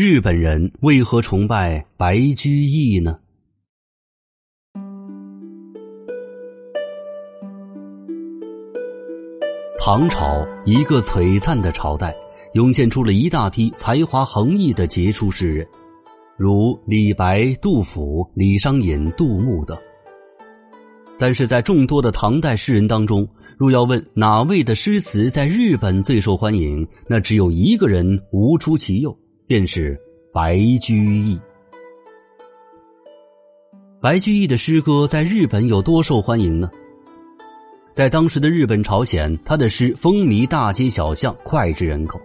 日本人为何崇拜白居易呢？唐朝一个璀璨的朝代，涌现出了一大批才华横溢的杰出诗人，如李白、杜甫、李商隐、杜牧等。但是在众多的唐代诗人当中，若要问哪位的诗词在日本最受欢迎，那只有一个人无出其右，便是白居易。白居易的诗歌在日本有多受欢迎呢？在当时的日本朝鲜，他的诗风靡大街小巷，脍炙人口。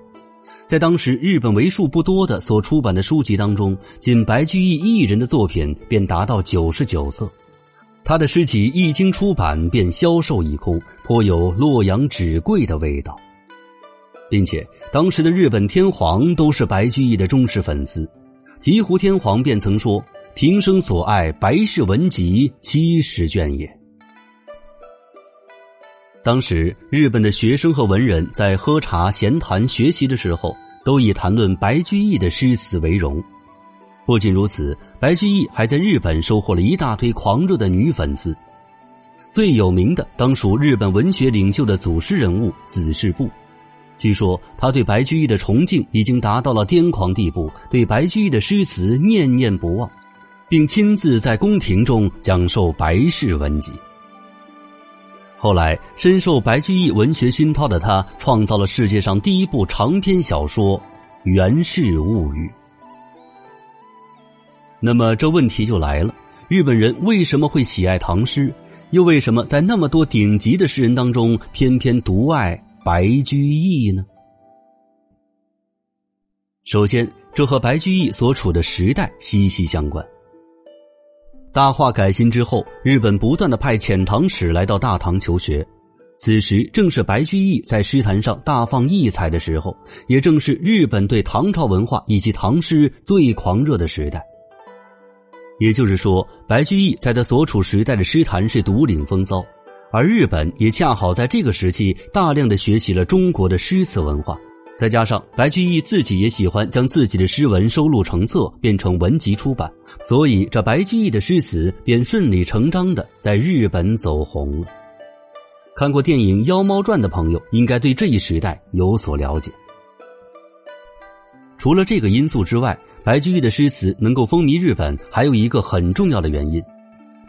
在当时日本为数不多的所出版的书籍当中，仅白居易一人的作品便达到九十九册。他的诗集一经出版便销售一空，颇有洛阳纸贵的味道。并且当时的日本天皇都是白居易的忠实粉丝，醍醐天皇便曾说：“平生所爱白氏文集七十卷也。”当时，日本的学生和文人在喝茶、闲谈、学习的时候，都以谈论白居易的诗词为荣。不仅如此，白居易还在日本收获了一大堆狂热的女粉丝。最有名的当属日本文学领袖的祖师人物子世部。据说他对白居易的崇敬已经达到了癫狂地步，对白居易的诗词念念不忘，并亲自在宫廷中讲授白氏文集。后来，深受白居易文学熏陶的他，创造了世界上第一部长篇小说《源氏物语》。那么，这问题就来了：日本人为什么会喜爱唐诗？又为什么在那么多顶级的诗人当中，偏偏独爱白居易呢？首先，这和白居易所处的时代息息相关。大化改新之后，日本不断的派遣唐使来到大唐求学，此时正是白居易在诗坛上大放异彩的时候，也正是日本对唐朝文化以及唐诗最狂热的时代。也就是说，白居易在他所处时代的诗坛是独领风骚，而日本也恰好在这个时期大量的学习了中国的诗词文化。再加上白居易自己也喜欢将自己的诗文收录成册，变成文集出版，所以这白居易的诗词便顺理成章的在日本走红了。看过电影《妖猫传》的朋友应该对这一时代有所了解。除了这个因素之外，白居易的诗词能够风靡日本，还有一个很重要的原因，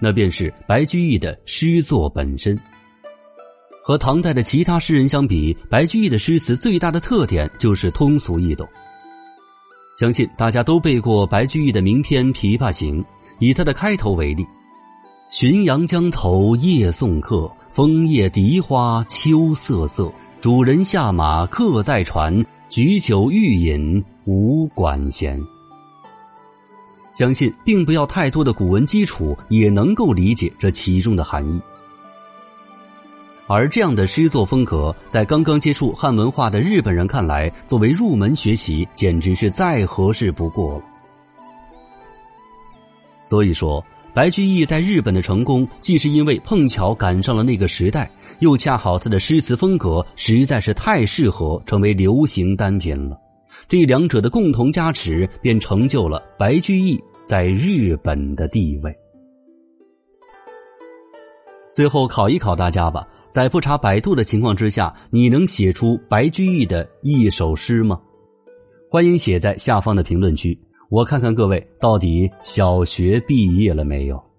那便是白居易的诗作本身。和唐代的其他诗人相比，白居易的诗词最大的特点就是通俗易懂。相信大家都背过白居易的名篇《琵琶行》，以他的开头为例：“浔阳江头夜送客，枫叶荻花秋瑟瑟。主人下马客在船，举酒欲饮无管弦。”相信并不要太多的古文基础，也能够理解这其中的含义。而这样的诗作风格，在刚刚接触汉文化的日本人看来，作为入门学习，简直是再合适不过了。所以说，白居易在日本的成功，既是因为碰巧赶上了那个时代，又恰好他的诗词风格实在是太适合成为流行单品了。这两者的共同加持，便成就了白居易在日本的地位。最后考一考大家吧，在不查百度的情况之下，你能写出白居易的一首诗吗？欢迎写在下方的评论区，我看看各位到底小学毕业了没有。